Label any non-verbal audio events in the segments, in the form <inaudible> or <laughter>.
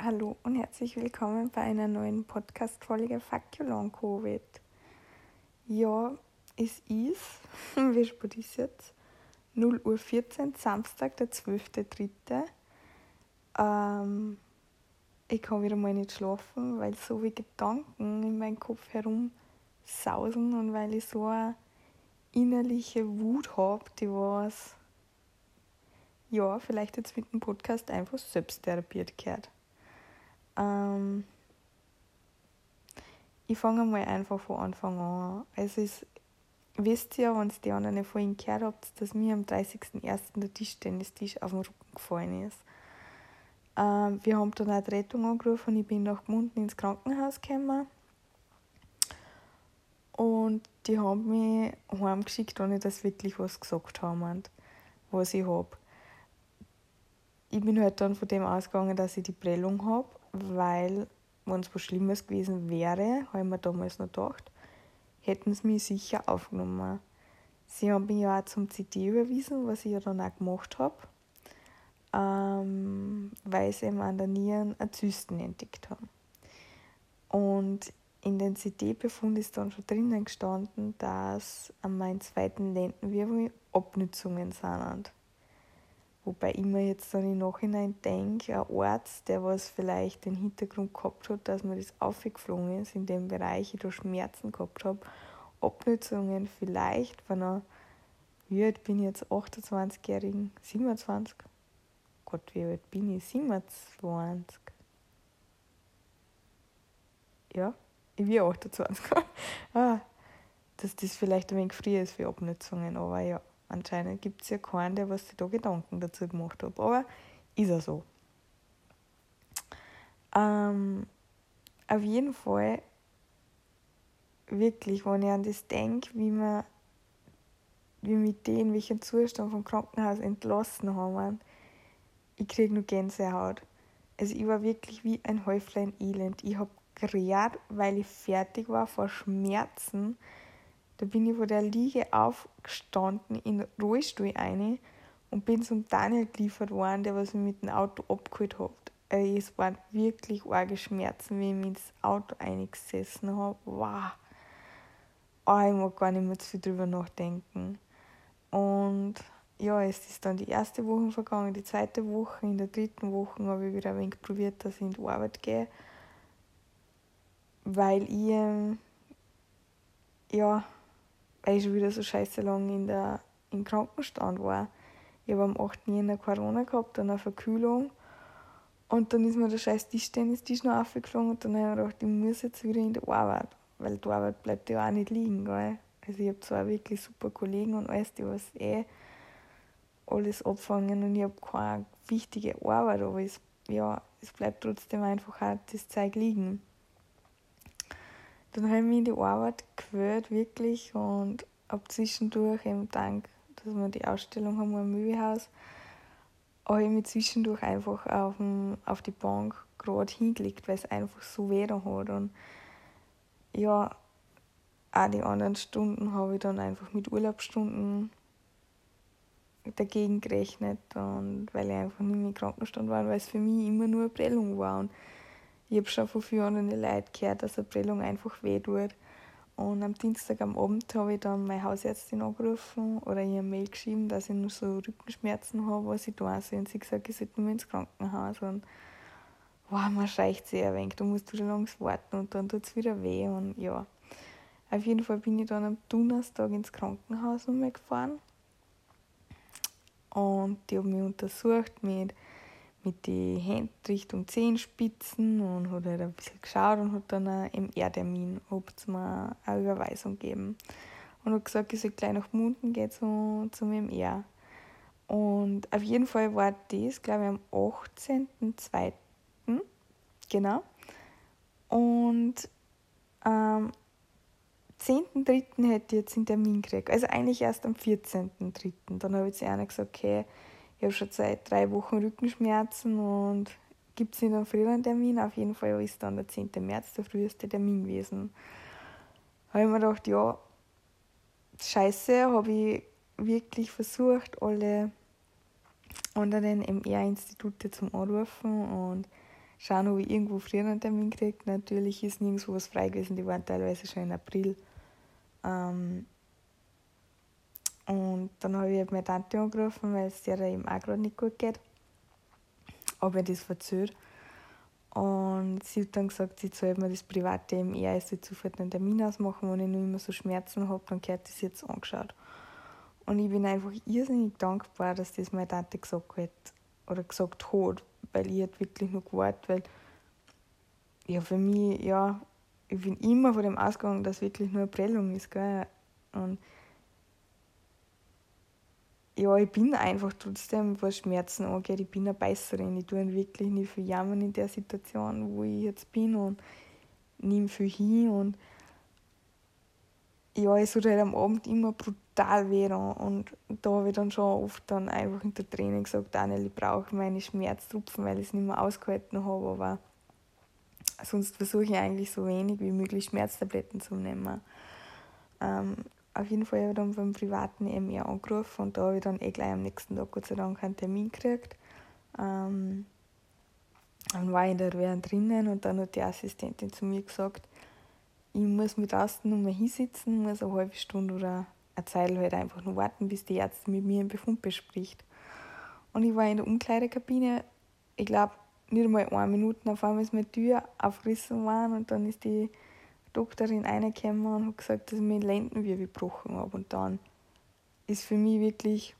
Hallo und herzlich willkommen bei einer neuen Podcast-Folge Long Covid. Ja, es ist, <laughs> wie spät ist jetzt? 0 Uhr 14, Samstag, der 12.3. Ähm, ich kann wieder mal nicht schlafen, weil so wie Gedanken in meinem Kopf herumsausen und weil ich so eine innerliche Wut habe, die was ja, vielleicht jetzt mit dem Podcast einfach selbst therapiert gehört. Ähm, ich fange mal einfach von Anfang an. Also es wisst ihr, wenn ihr die anderen vorhin gehört habt, dass mir am 30.01. der Tischtennistisch auf den Rücken gefallen ist. Ähm, wir haben dann auch die Rettung angerufen und ich bin nach Gmunden ins Krankenhaus gekommen. Und die haben mich heimgeschickt, ohne dass wirklich was gesagt haben, was ich habe ich bin halt dann von dem ausgegangen, dass ich die Prellung habe, weil, wenn es was Schlimmes gewesen wäre, habe ich mir damals noch gedacht, hätten sie mich sicher aufgenommen. Sie haben mich ja auch zum CT überwiesen, was ich ja dann auch gemacht habe, ähm, weil sie eben an der Nieren eine Zysten entdeckt haben. Und in den CT-Befund ist dann schon drinnen gestanden, dass an meinem zweiten Lendenwirbel Abnützungen sind. Wobei ich mir jetzt dann im Nachhinein denke, ein Arzt, der was vielleicht den Hintergrund gehabt hat, dass mir das aufgeflogen ist, in dem Bereich ich da Schmerzen gehabt habe, Abnützungen vielleicht von einer, wie alt bin ich jetzt, 28-Jährigen, 27? Gott, wie alt bin ich? 27. Ja, ich bin 28. <laughs> ah, dass das vielleicht ein wenig früher ist für Abnützungen, aber ja. Anscheinend gibt es ja keinen, der was sich da Gedanken dazu gemacht hat. Aber ist er so. Ähm, auf jeden Fall, wirklich, wenn ich an das denke, wie wir wie mit denen, welchen Zustand vom Krankenhaus entlassen haben, ich kriege nur Gänsehaut. Also ich war wirklich wie ein Häuflein Elend. Ich habe gerät, weil ich fertig war vor Schmerzen, da bin ich von der Liege aufgestanden, in den Rollstuhl rein und bin zum Daniel geliefert worden, der was mich mit dem Auto abgeholt hat. Äh, es waren wirklich arge Schmerzen, wie ich mich ins Auto eingesessen habe. Wow. Oh, ich mag gar nicht mehr zu viel drüber nachdenken. Und ja, es ist dann die erste Woche vergangen, die zweite Woche. In der dritten Woche habe ich wieder ein wenig probiert, dass ich in die Arbeit gehe. Weil ich, ähm, ja, ich schon wieder so scheiße lang in der, im Krankenstand war. Ich habe am 8. Jänner Corona gehabt, dann eine Verkühlung. Und dann ist mir der scheiß Tischtennistisch noch aufgeflogen und dann habe ich mir gedacht, ich muss jetzt wieder in die Arbeit. Weil die Arbeit bleibt ja auch nicht liegen, gell? Also ich habe zwar wirklich super Kollegen und alles, die was eh alles abfangen und ich habe keine wichtige Arbeit, aber es, ja, es bleibt trotzdem einfach auch das Zeug liegen. Dann habe ich mich in die Arbeit gewöhnt, wirklich, und habe zwischendurch, eben dank, dass wir die Ausstellung haben im Möbelhaus, habe ich mich zwischendurch einfach auf, dem, auf die Bank gerade hingelegt, weil es einfach so weh hat. Und ja, auch die anderen Stunden habe ich dann einfach mit Urlaubsstunden dagegen gerechnet und weil ich einfach nicht mehr im Krankenstand war, weil es für mich immer nur eine Prellung war. Und ich habe schon von vielen Leuten gehört, dass eine Prellung einfach weh tut. Und am Dienstag am Abend habe ich dann meine Hausärztin angerufen oder ihr eine Mail geschrieben, dass ich nur so Rückenschmerzen habe, was ich tun soll. Und sie gesagt, ich sollte nur ins Krankenhaus. Und wow, man scheicht sehr ein wenig, du musst wieder langs warten und dann tut es wieder weh. Und ja, auf jeden Fall bin ich dann am Donnerstag ins Krankenhaus gefahren. Und die haben mich untersucht mit mit den Händen Richtung Zehenspitzen und hat halt ein bisschen geschaut und hat dann einen MR-Termin, ob es mir eine Überweisung geben. Und hat gesagt, ich soll gleich nach Munden gehen zu, zum MR. Und auf jeden Fall war das, glaube ich, am 18.02. Genau. Und am 10.03. hätte ich jetzt einen Termin gekriegt. Also eigentlich erst am 14.03. Dann habe ich zu einer gesagt, okay, ich habe schon seit drei Wochen Rückenschmerzen und gibt es nicht einen früheren Termin. Auf jeden Fall ist dann der 10. März der früheste Termin gewesen. Da habe ich mir gedacht, ja, scheiße, habe ich wirklich versucht, alle anderen MR-Institute zum Anrufen und schauen, ob ich irgendwo früher einen Termin kriege. Natürlich ist nirgendwo was frei gewesen, die waren teilweise schon in April. Ähm, und dann habe ich halt meine Tante angerufen, weil es ihr eben auch gerade nicht gut geht. Ob ich das verzögert. Und sie hat dann gesagt, sie zahlt mir das private eben eher, als sie sofort einen Termin ausmachen, wenn ich noch immer so Schmerzen habe, dann gehört das jetzt angeschaut. Und ich bin einfach irrsinnig dankbar, dass das meine Tante gesagt hat oder gesagt hat, weil ich halt wirklich noch gewartet, weil ja, für mich, ja, ich bin immer von dem ausgegangen, dass wirklich nur eine Prellung ist, gell? Und ja, ich bin einfach trotzdem, was Schmerzen angeht, ich bin eine Beißerin. Ich tue wirklich nicht viel jammern in der Situation, wo ich jetzt bin und nehme viel hin und ja, es tut halt am Abend immer brutal weh und da habe ich dann schon oft dann einfach in der Training gesagt, Daniel, ich brauche meine Schmerztropfen, weil ich es nicht mehr ausgehalten habe, aber sonst versuche ich eigentlich so wenig wie möglich Schmerztabletten zu nehmen. Ähm, auf jeden Fall habe ich dann beim privaten EMR angerufen und da habe ich dann eh gleich am nächsten Tag Gott sei Dank einen Termin gekriegt. Ähm, dann war ich in der Reha drinnen und dann hat die Assistentin zu mir gesagt, ich muss mit draußen nur mal hinsitzen, muss eine halbe Stunde oder eine Zeit halt einfach nur warten, bis die Ärztin mit mir einen Befund bespricht. Und ich war in der Umkleidekabine, ich glaube, nicht einmal eine Minute, auf einmal ist meine Tür aufgerissen worden und dann ist die Doktorin reingekommen und hat gesagt, dass ich mir Lendenwirbel gebrochen habe. Und dann ist für mich wirklich,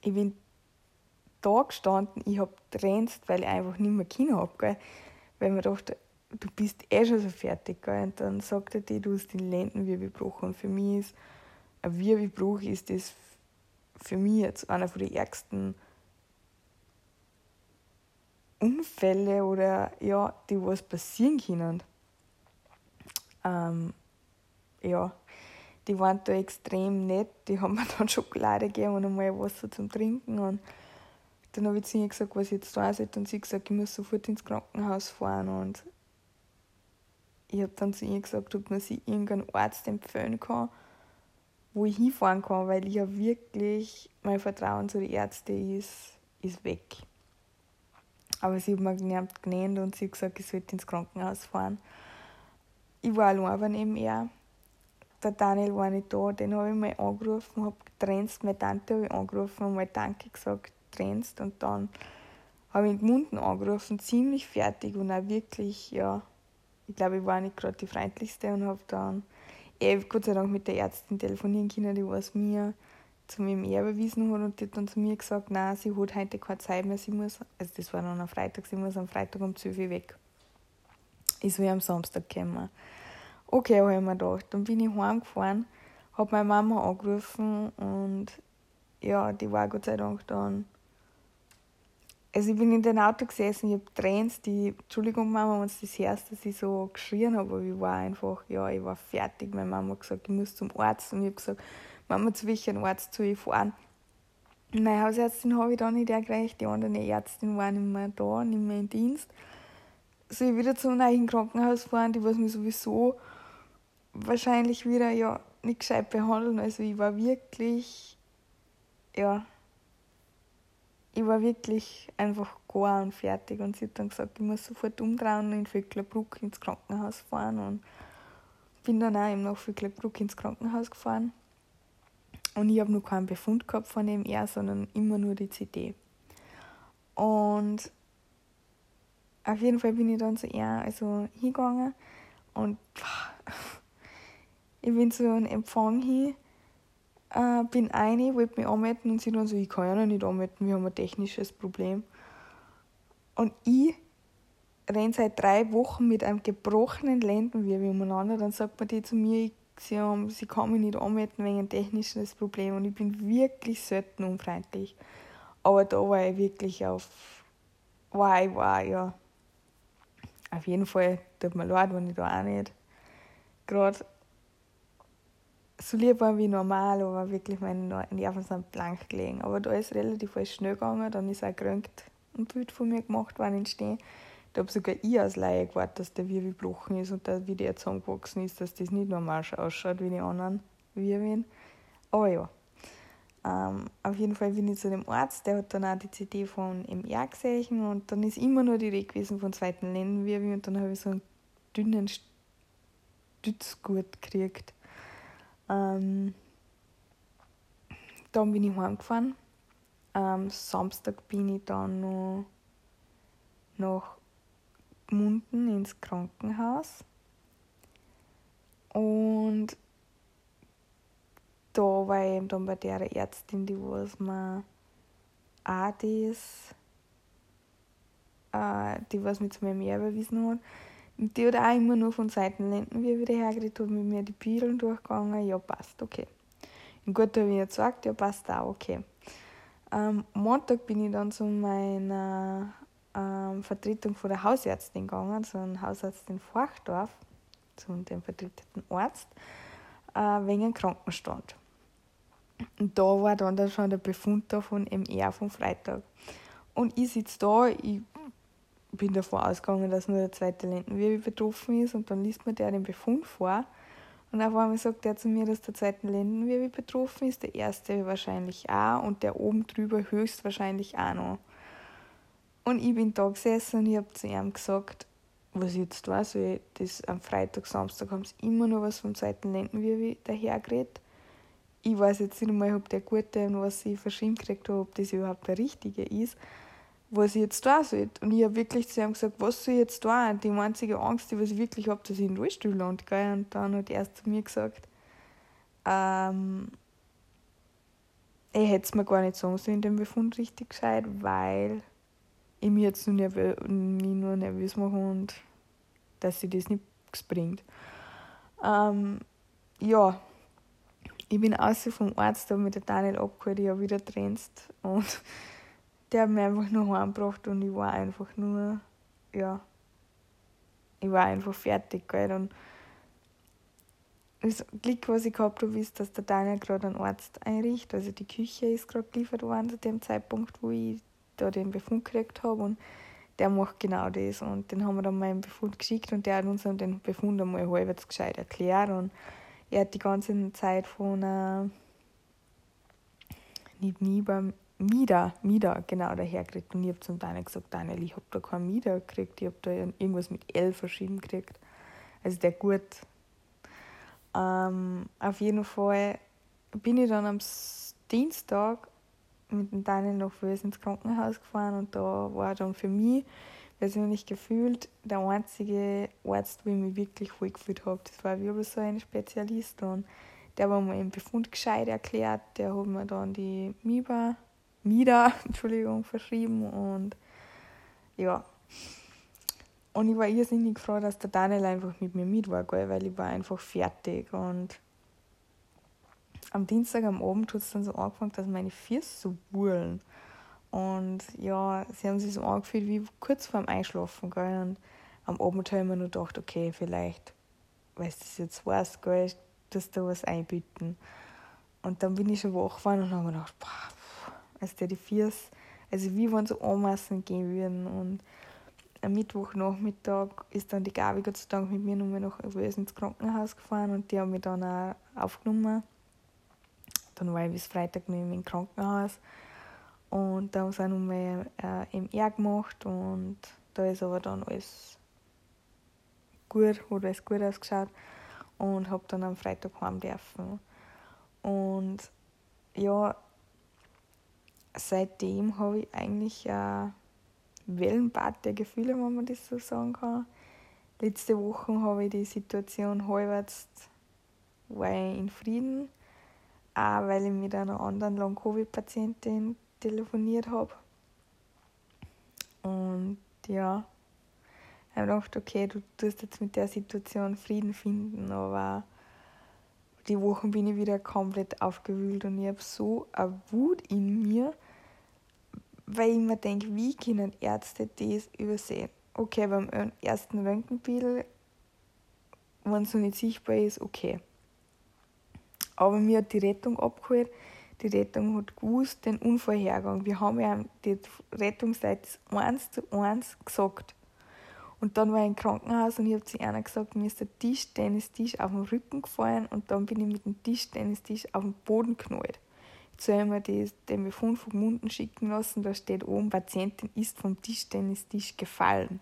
ich bin da gestanden, ich habe tränzt, weil ich einfach nicht mehr Kinder habe. Weil mir dachte, du bist eh schon so fertig. Gell? Und dann sagt er dir, du hast den Lendenwirbel gebrochen. Und für mich ist ein Wirbelbruch ist das für mich jetzt einer von den ärgsten Unfälle oder ja, die was passieren können. Ähm, ja, die waren da extrem nett. Die haben mir <laughs> dann Schokolade gegeben und einmal Wasser zum Trinken. Und dann habe ich zu ihnen gesagt, was ich jetzt da sollte. Und sie hat gesagt, ich muss sofort ins Krankenhaus fahren. Und ich habe dann zu ihr gesagt, ob man sie irgendeinen Arzt empfehlen kann, wo ich hinfahren kann, weil ich ja wirklich, mein Vertrauen zu den Ärzten ist, ist weg. Aber sie hat mir genannt und sie hat gesagt, ich sollte ins Krankenhaus fahren ich war allein aber neben ihr. Der Daniel war nicht da, den habe ich mal angerufen, habe getrennt, meine Tante habe ich angerufen und mal Danke gesagt, getrennt und dann habe ich in Munden angerufen, ziemlich fertig und auch wirklich, ja, ich glaube, ich war nicht gerade die freundlichste und habe dann eh, Gott sei Dank mit der Ärztin telefonieren können, die was mir zu meinem überwiesen hat und die hat dann zu mir gesagt, nein, sie hat heute keine Zeit mehr, sie muss, also das war dann am Freitag, sie muss am Freitag um 12 Uhr weg. Ich soll am Samstag kommen. Okay, habe ich mir gedacht. Dann bin ich heimgefahren, habe meine Mama angerufen und ja, die war Gott sei Dank dann. Also ich bin in dem Auto gesessen, ich habe Tränen, die, Entschuldigung Mama, wenn du das hörst, dass ich so geschrien habe, aber ich war einfach, ja, ich war fertig. Meine Mama hat gesagt, ich muss zum Arzt und ich habe gesagt, Mama, zu welchem Arzt soll ich fahren? Meine Hausärztin habe ich dann nicht erreicht, die anderen Ärztin waren nicht mehr da, nicht mehr im Dienst. Soll ich wieder zum neuen Krankenhaus fahren, die was mich sowieso wahrscheinlich wieder ja nicht gescheit behandeln. Also ich war wirklich, ja, ich war wirklich einfach gar und fertig. Und sie hat dann gesagt, ich muss sofort umdrehen und in Vöcklerbruck ins Krankenhaus fahren. Und bin dann auch eben nach Vöcklerbruck ins Krankenhaus gefahren. Und ich habe noch keinen Befund gehabt von dem ER, sondern immer nur die CD. Und auf jeden Fall bin ich dann zu ihr also hingegangen und <laughs> ich bin zu einem Empfang hin, äh, bin eine, wollte mich anmelden und sie dann so, ich kann ja noch nicht anmelden, wir haben ein technisches Problem. Und ich renne seit drei Wochen mit einem gebrochenen Lendenwirbel umeinander, dann sagt man die zu mir, sie, haben, sie kann mich nicht anmelden wegen einem technischen Problem und ich bin wirklich selten unfreundlich. Aber da war ich wirklich auf, ich, war ja, auf jeden Fall tut mir leid, wenn ich da auch nicht gerade so lieb war wie normal, aber wirklich meine Nerven sind blank gelegen. Aber da ist relativ alles schnell gegangen, dann ist auch gerönt ein Bild von mir gemacht worden entstehen. Da habe sogar ich als Laie gewartet, dass der Wirbel gebrochen ist und wie der zusammengewachsen ist, dass das nicht normal ausschaut wie die anderen Wirbeln. Aber ja. Ähm, auf jeden Fall bin ich zu dem Arzt, der hat dann auch die CD von MR gesehen und dann ist immer nur die Rede gewesen von zweiten Lendenwirbel und dann habe ich so einen dünnen Stützgurt gekriegt. Ähm, dann bin ich heimgefahren. Am Samstag bin ich dann noch nach Gmunden ins Krankenhaus. Und da war ich eben dann bei der Ärztin, die was mir auch das, äh, die was mit mir mehr überwiesen hat. Und die hat auch immer nur von Seitenlenden wie wieder hergeredet, hat mit mir die Pillen durchgegangen, ja passt, okay. Und gut, da habe ich ihr gesagt, ja passt auch, okay. Am Montag bin ich dann zu meiner ähm, Vertretung von der Hausärztin gegangen, so ein Hausarzt in Forchdorf, zu dem vertretenen Arzt, äh, wegen Krankenstand. Und da war dann, dann schon der Befund da von MR vom Freitag. Und ich sitze da, ich bin davon ausgegangen, dass nur der zweite Lendenwirbel betroffen ist und dann liest mir der den Befund vor. Und auf einmal sagt er zu mir, dass der zweite Lendenwirbel betroffen ist, der erste wahrscheinlich auch und der oben drüber höchstwahrscheinlich auch noch. Und ich bin da gesessen und ich habe zu ihm gesagt, was jetzt weiß, weil das am Freitag, Samstag haben sie immer noch was vom zweiten Lendenwirbel dahergeredet ich weiß jetzt nicht einmal, ob der Gute und was ich verschrieben gekriegt habe, ob das überhaupt der Richtige ist, was ich jetzt tun soll. Und ich habe wirklich zu ihm gesagt, was soll ich jetzt tun? Die einzige Angst, die ich wirklich habe, dass ich in den Rollstuhl lande. Und dann hat er zu mir gesagt, ähm, ich hätte es mir gar nicht sagen sollen, den Befund richtig gescheit, weil ich mich jetzt nur, nervö mich nur nervös mache und dass sie das nichts bringt. Ähm, ja, ich bin außer vom Arzt da mit der Daniel abgeholt, ich habe wieder trennst und <laughs> der hat mich einfach nur heimgebracht und ich war einfach nur, ja, ich war einfach fertig, gell, und das Glück, was ich gehabt habe, ist, dass der Daniel gerade einen Arzt einrichtet, also die Küche ist gerade geliefert worden zu dem Zeitpunkt, wo ich da den Befund gekriegt habe und der macht genau das. Und den haben wir dann mal einen Befund geschickt und der hat uns dann den Befund einmal halbwegs gescheit erklärt und er hat die ganze Zeit von äh, nicht Nieber, Mieder, Mieder, genau, dahergekriegt. Und ich habe zum Daniel gesagt, Daniel, ich habe da keinen Mieder gekriegt, ich habe da irgendwas mit L verschrieben gekriegt. Also der gut. Ähm, auf jeden Fall bin ich dann am Dienstag mit dem Daniel Wels ins Krankenhaus gefahren und da war dann für mich persönlich gefühlt der einzige Arzt, wo ich mich wirklich wohl gefühlt habe. Das war wie so ein Spezialist und der war mir im Befund gescheit erklärt. Der hat mir dann die Miba, Mida <laughs> Entschuldigung, verschrieben und ja. Und ich war irrsinnig froh, dass der Daniel einfach mit mir mit war, weil ich war einfach fertig. Und am Dienstag am Abend hat es dann so angefangen, dass meine Füße so wurlen. Und ja, sie haben sich so angefühlt wie kurz vorm Einschlafen. Gell? Und am Abend habe ich mir nur gedacht, okay, vielleicht, weil du das jetzt weißt, gell, dass da was einbieten. Und dann bin ich schon wach geworden und habe mir gedacht, boah, als der die Viers, also wie wenn so Ameisen gehen würden. Und am Mittwochnachmittag ist dann die Gabi Gott sei Dank mit mir nochmal nach Wels ins Krankenhaus gefahren und die haben mich dann auch aufgenommen. Dann war ich bis Freitag noch im Krankenhaus. Und da haben sie auch nochmal äh, MR gemacht und da ist aber dann alles gut, hat alles gut ausgeschaut und habe dann am Freitag heim dürfen. Und ja, seitdem habe ich eigentlich ein Wellenbad der Gefühle, wenn man das so sagen kann. Letzte Woche habe ich die Situation halbwegs in Frieden, auch weil ich mit einer anderen Long-Covid-Patientin telefoniert habe. Und ja, ich habe gedacht, okay, du tust jetzt mit der Situation Frieden finden, aber die Wochen bin ich wieder komplett aufgewühlt und ich habe so eine Wut in mir, weil ich mir denke, wie können Ärzte das übersehen? Okay, beim ersten Röntgenbild, wenn es noch nicht sichtbar ist, okay. Aber mir hat die Rettung abgeholt, die Rettung hat gewusst, den Unvorhergang. Wir haben ja die Rettungsleute eins zu eins gesagt. Und dann war ich im Krankenhaus und ich habe zu einer gesagt, mir ist der Tischtennistisch auf den Rücken gefallen und dann bin ich mit dem Tischtennistisch auf den Boden geknallt. soll ich mir das, den Befund vom Munden schicken lassen, da steht oben, Patientin ist vom Tischtennistisch gefallen.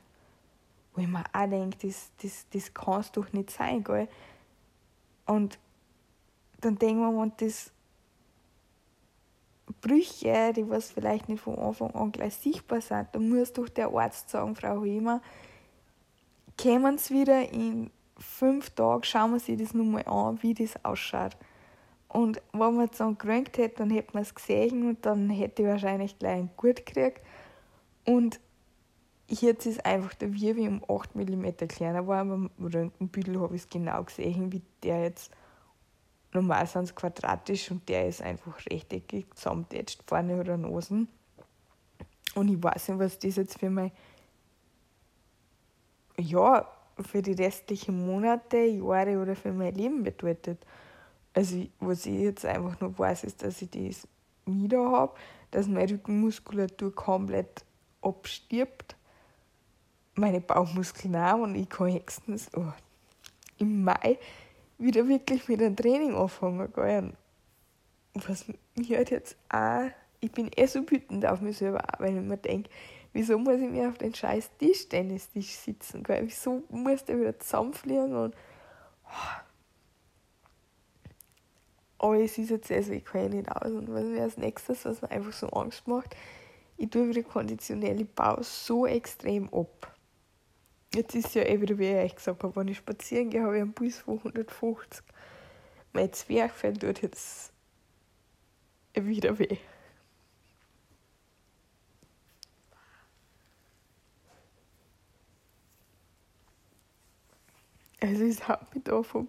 Wo ich mir auch denke, das, das, das kann es doch nicht sein, gell? Und dann denken wir, und das Brüche, die was vielleicht nicht von Anfang an gleich sichtbar sind, dann muss doch der Arzt sagen, Frau Hema, kommen Sie wieder in fünf Tagen, schauen wir sich das nochmal an, wie das ausschaut. Und wenn man es dann gerönt hätte, dann hätte man es gesehen und dann hätte ich wahrscheinlich gleich einen gut gekriegt. Und jetzt ist einfach der Wirbel um 8 mm kleiner war. Beim Röntgenbüdel habe ich es genau gesehen, wie der jetzt normal sind quadratisch und der ist einfach rechteckig zusammentätscht vorne oder Nosen. Und ich weiß nicht, was das jetzt für mein, ja, für die restlichen Monate, Jahre oder für mein Leben bedeutet. Also, was ich jetzt einfach nur weiß, ist, dass ich das wieder habe, dass meine Rückenmuskulatur komplett abstirbt, meine Bauchmuskeln auch und ich kann höchstens oh, im Mai wieder wirklich mit einem Training anfangen gell. Was mir halt jetzt auch, ich bin eh so wütend auf mich selber, weil ich mir denke, wieso muss ich mir auf den scheiß Tischtennistisch sitzen, gell? wieso muss der wieder zusammenfliegen und oh, aber es ist jetzt also, ich kann nicht aus. Und was mir als nächstes, was mir einfach so Angst macht, ich tue wieder konditionelle Bau so extrem ab. Jetzt ist ja eh wieder, wie ich euch gesagt habe, wenn ich spazieren gehe, habe ich einen Puls von 150. Mein Zwerchfell tut jetzt wieder weh. Also es hat mich da vom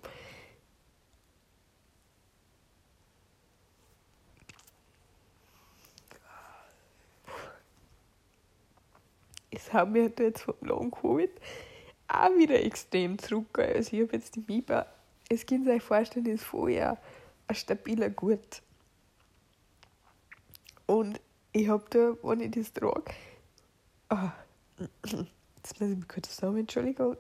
es haben wir jetzt vom Long Covid auch wieder extrem zurück. Also ich habe jetzt die Biber, es kann sich vorstellen, ist vorher ein stabiler Gurt. Und ich habe da, wenn ich das trage, oh, <clears throat> jetzt muss ich mich kurz sagen, Entschuldigung,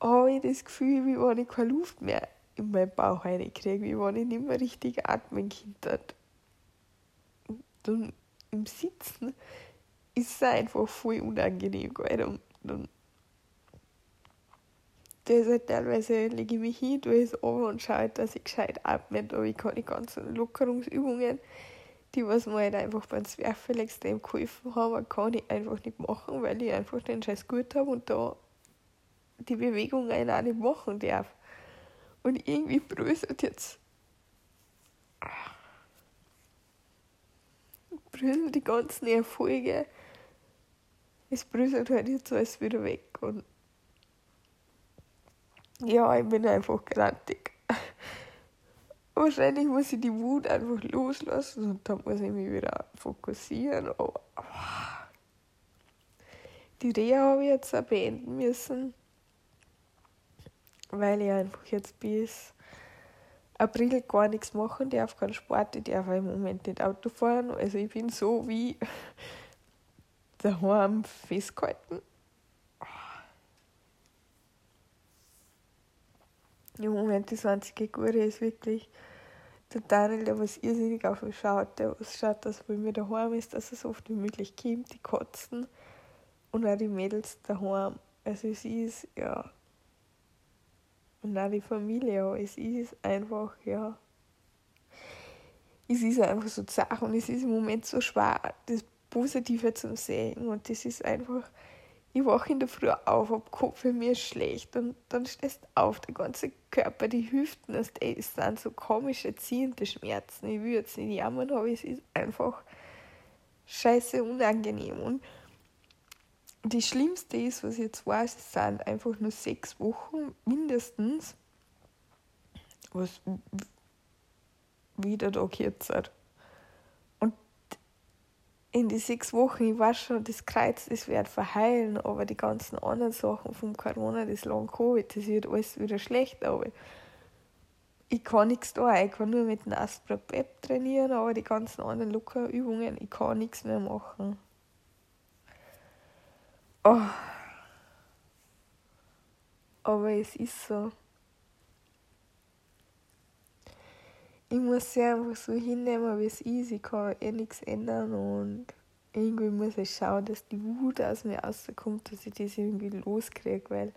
habe ich das Gefühl, wie wenn ich keine Luft mehr in meinen Bauch reinkriege, wie wenn ich nicht mehr richtig atmen könnte. Und im Sitzen ist einfach voll unangenehm geworden. Und, und das halt teilweise lege ich mich hin, tue es an und schaue, halt, dass ich gescheit atme. Aber ich kann die ganzen Lockerungsübungen, die was mir halt einfach beim Zwerfell extrem geholfen haben, kann ich einfach nicht machen, weil ich einfach den Scheiß gut habe und da die Bewegungen auch nicht machen darf. Und irgendwie bröselt jetzt bröseln die ganzen Erfolge es bröselt halt jetzt alles wieder weg. Und ja, ich bin einfach grantig. <laughs> Wahrscheinlich muss ich die Wut einfach loslassen und dann muss ich mich wieder fokussieren. Aber die Reha habe ich jetzt auch beenden müssen, weil ich einfach jetzt bis April gar nichts machen darf, keinen Sport, ich darf im Moment nicht Auto fahren. Also ich bin so wie daheim festgehalten. Im Moment das einzige Gute ist wirklich der Daniel, der was irrsinnig auf mich schaut, der was schaut, dass wenn wir daheim ist, dass es oft wie möglich kommt, die Katzen und auch die Mädels daheim. Also es ist, ja, und auch die Familie, es ist einfach, ja, es ist einfach so zart und es ist im Moment so schwer, das Positive zum Sehen. Und das ist einfach, ich wache in der Früh auf, hab Kopf, mir ist schlecht. Und dann stehst du auf, der ganze Körper, die Hüften, das sind so komische, ziehende Schmerzen. Ich will jetzt nicht jammern, aber es ist einfach scheiße unangenehm. Und das Schlimmste ist, was ich jetzt weiß, es sind einfach nur sechs Wochen mindestens, was wieder da kürzer in die sechs Wochen, ich weiß schon, das Kreuz, das wird verheilen, aber die ganzen anderen Sachen vom Corona, das Long Covid, das wird alles wieder schlecht, aber ich kann nichts da, ich kann nur mit dem Aspra Pep trainieren, aber die ganzen anderen Lockerübungen, ich kann nichts mehr machen. Oh. Aber es ist so. Ich muss sie einfach so hinnehmen, wie es ist. Ich kann eh nichts ändern und irgendwie muss ich schauen, dass die Wut aus mir rauskommt, dass ich das irgendwie loskriege, weil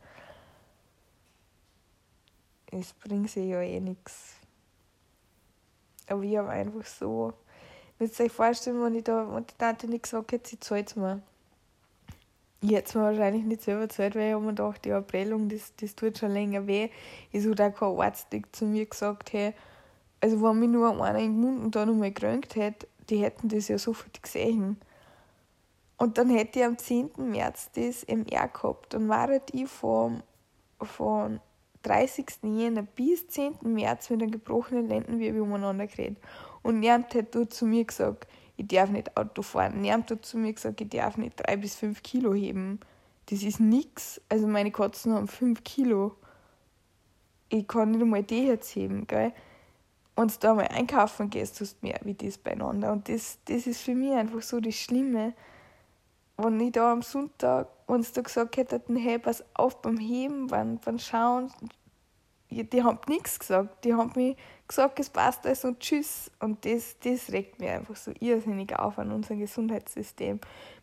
es bringt sich ja eh nichts. Aber ich habe einfach so, müsst ihr euch vorstellen, wenn ich da, wenn die Tante nicht gesagt hätte, sie zahlt mir. Ich hätte es mir wahrscheinlich nicht selber gezahlt, weil ich habe mir gedacht, ja, Prellung, das, das tut schon länger weh. Es hat auch kein Arzt zu mir gesagt, hey, also wenn mich nur einer im Mund und da nochmal gerönt hätte, die hätten das ja sofort gesehen. Und dann hätte ich am 10. März das MR gehabt. Dann war ich vom, von 30. Jänner bis 10. März mit einem gebrochenen Lendenwirbel umeinander geredet. Und niemand hat dort zu mir gesagt, ich darf nicht Auto fahren. Niemand hat zu mir gesagt, ich darf nicht drei bis fünf Kilo heben. Das ist nichts. Also meine Katzen haben fünf Kilo. Ich kann nicht einmal die jetzt heben, gell? Du da mal einkaufen gehst, du mehr wie das beieinander. Und das, das ist für mich einfach so das Schlimme. Wenn ich da am Sonntag, wenn sie da gesagt hätten, hey, pass auf beim Heben, beim, beim Schauen, die haben nichts gesagt. Die haben mir gesagt, es passt alles und tschüss. Und das, das regt mich einfach so irrsinnig auf an unserem Gesundheitssystem.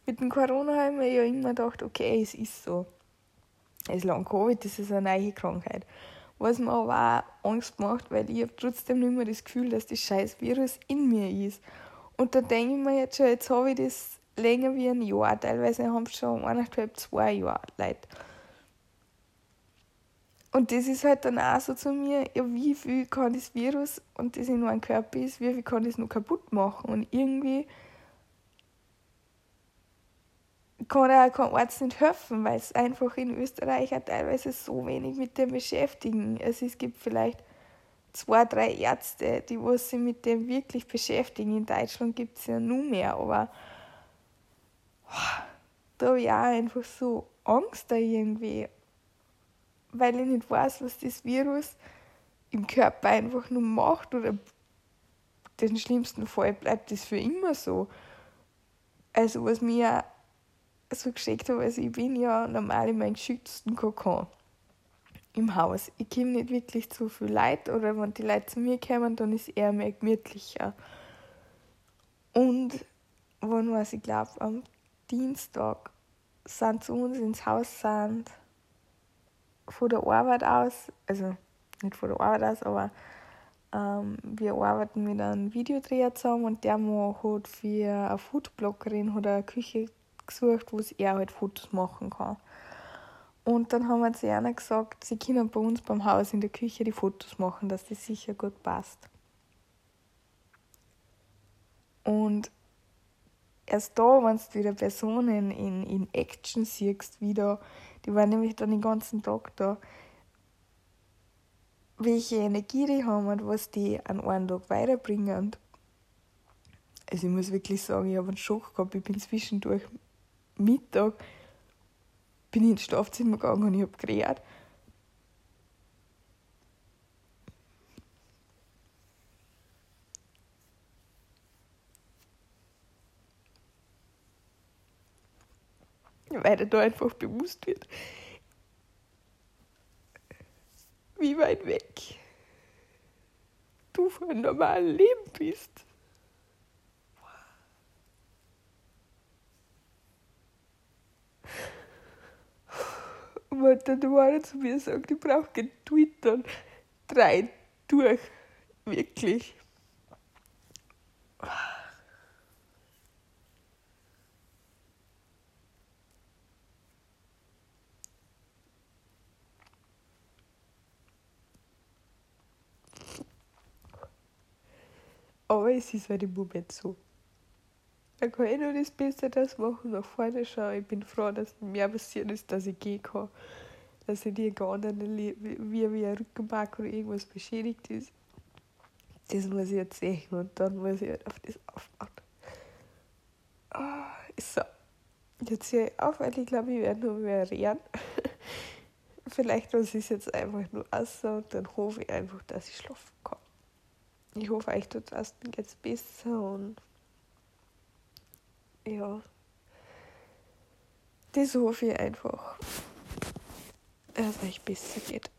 Mit dem Corona habe ich mir ja immer gedacht, okay, es ist so. Es ist lang Covid, das ist eine neue Krankheit. Was mir aber auch Angst macht, weil ich habe trotzdem nicht mehr das Gefühl, dass das scheiß Virus in mir ist. Und da denke ich mir jetzt schon, jetzt habe ich das länger wie ein Jahr. Teilweise haben es schon eineinhalb, zwei Jahre Leute. Und das ist halt dann auch so zu mir, ja, wie viel kann das Virus und das in meinem Körper ist, wie viel kann das noch kaputt machen? Und irgendwie kann auch kein Arzt nicht helfen, weil es einfach in Österreich auch teilweise so wenig mit dem beschäftigen. Also es gibt vielleicht zwei, drei Ärzte, die was sich mit dem wirklich beschäftigen. In Deutschland gibt es ja nur mehr, aber oh, da habe ich auch einfach so Angst da irgendwie weil ich nicht weiß, was das Virus im Körper einfach nur macht oder den schlimmsten Fall bleibt das für immer so. Also was mir so geschickt habe, also ich bin ja normal in meinem geschützten Kokon im Haus. Ich komme nicht wirklich zu viel Leute oder wenn die Leute zu mir kommen, dann ist eher mehr gemütlicher. Und wann was ich glaube, am Dienstag sind zu uns ins Haus sind von der Arbeit aus, also nicht von der Arbeit aus, aber ähm, wir arbeiten mit einem Videodreher zusammen und der hat für eine Foodbloggerin oder eine Küche gesucht, wo er halt Fotos machen kann. Und dann haben wir zu einer gesagt, sie können bei uns beim Haus in der Küche die Fotos machen, dass das sicher gut passt. Und erst da, wenn du wieder Personen in, in Action siehst, wieder die waren nämlich dann den ganzen Tag da. Welche Energie die haben und was die an einem Tag weiterbringen. Also ich muss wirklich sagen, ich habe einen Schock gehabt. Ich bin zwischendurch Mittag bin ich ins Schlafzimmer gegangen und ich habe geredet. weil er da einfach bewusst wird, wie weit weg du von einem normalen Leben bist. Und dann war er zu mir sagt, ich brauche kein Twitter. Drei durch. Wirklich. Aber es ist halt im Moment so. Da kann ich nur das Beste das machen, nach vorne schauen. Ich bin froh, dass mehr passiert ist, dass ich gehen kann. Dass ich nicht gar wie, wie ein Rückenmark oder irgendwas beschädigt ist. Das muss ich jetzt sehen und dann muss ich halt auf das aufbauen. Oh, so. Jetzt höre ich auf, weil ich glaube, ich werde nur mehr reden. <laughs> Vielleicht lasse ich es jetzt einfach nur aus und dann hoffe ich einfach, dass ich schlafen kann ich hoffe, euch tut es jetzt besser und ja, das hoffe ich einfach, dass es euch besser geht.